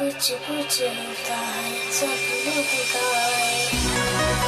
पूछ पूछ होता है सब लोग गाए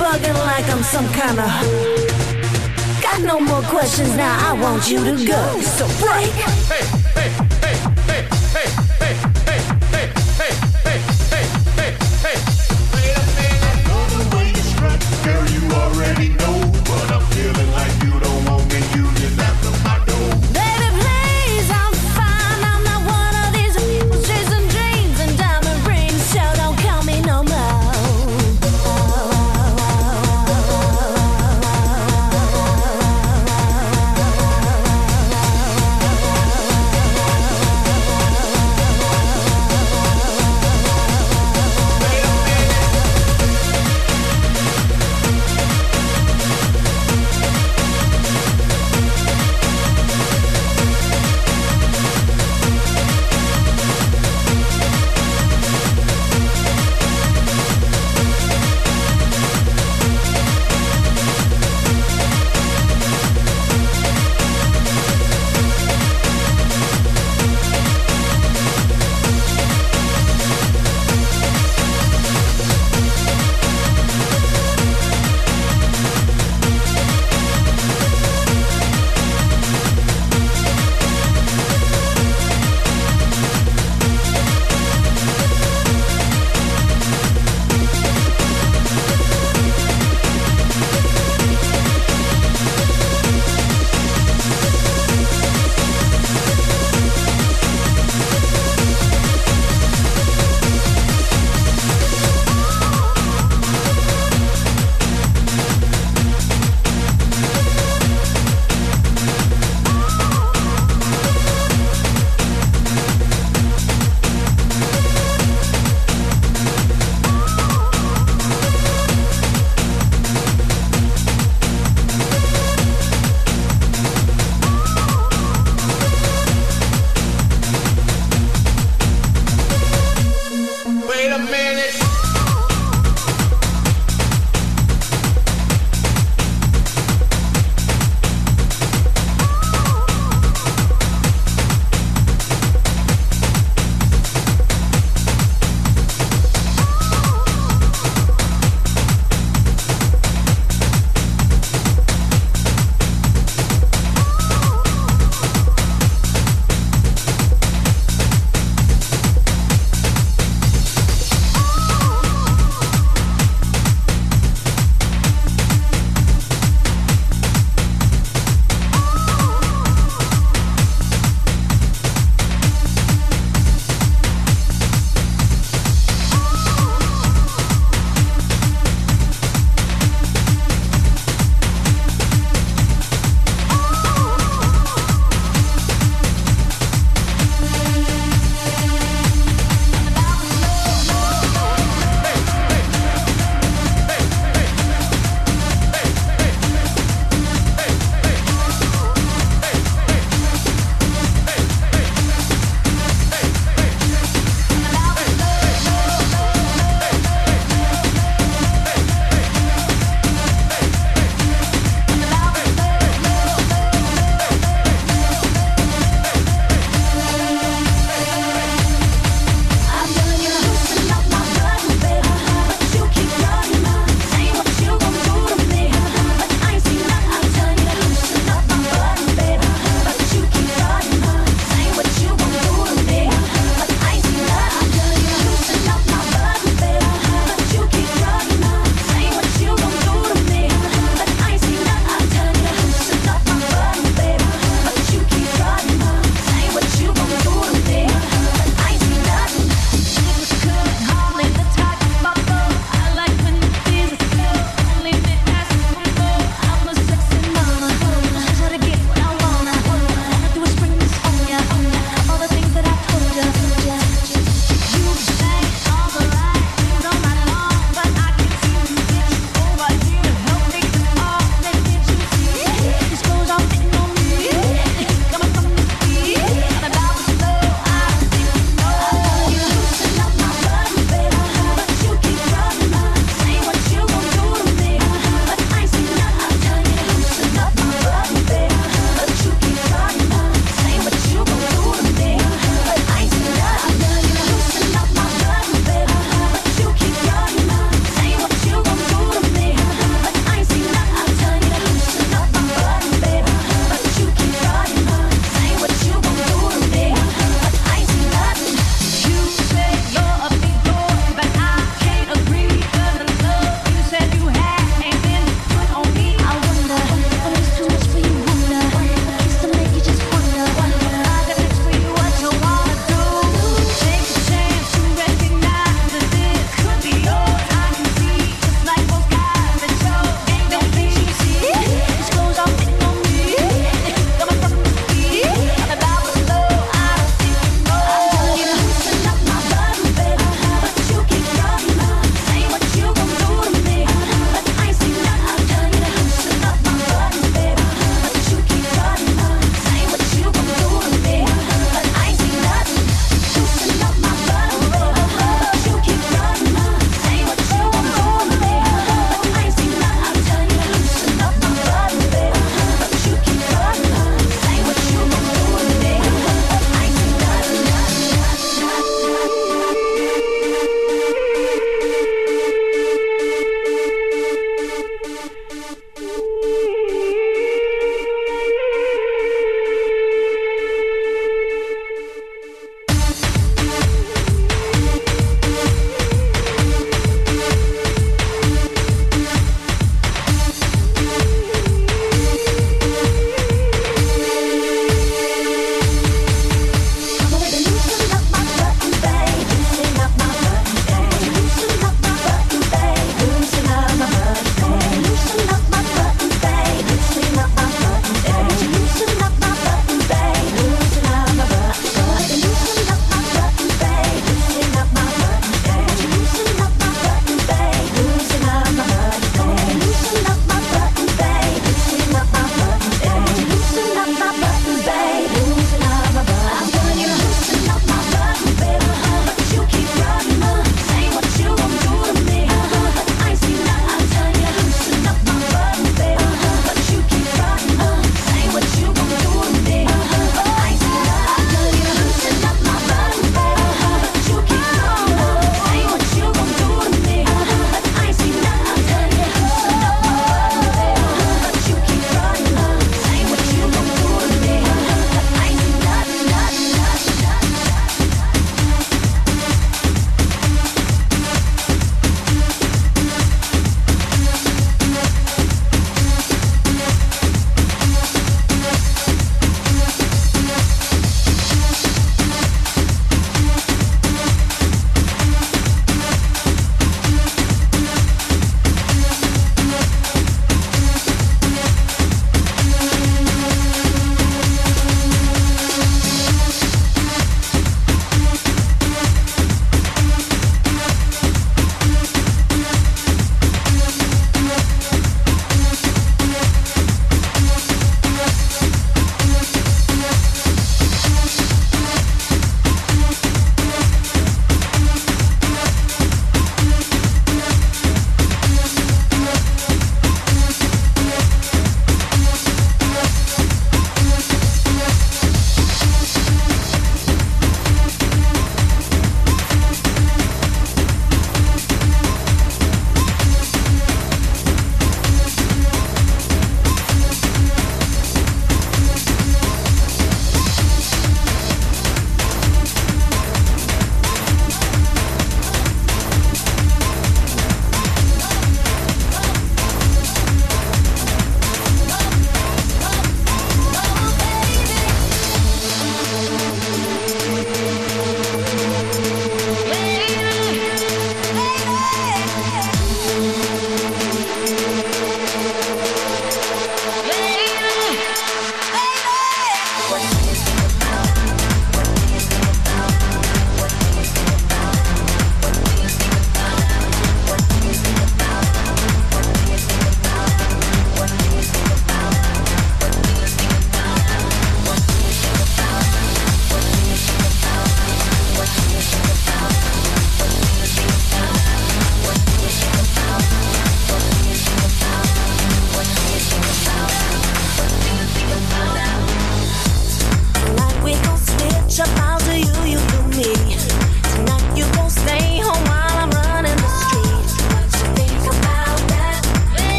bugging like I'm some kind of. Got no more questions now, I want you to go. So break! Hey, hey.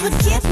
Singing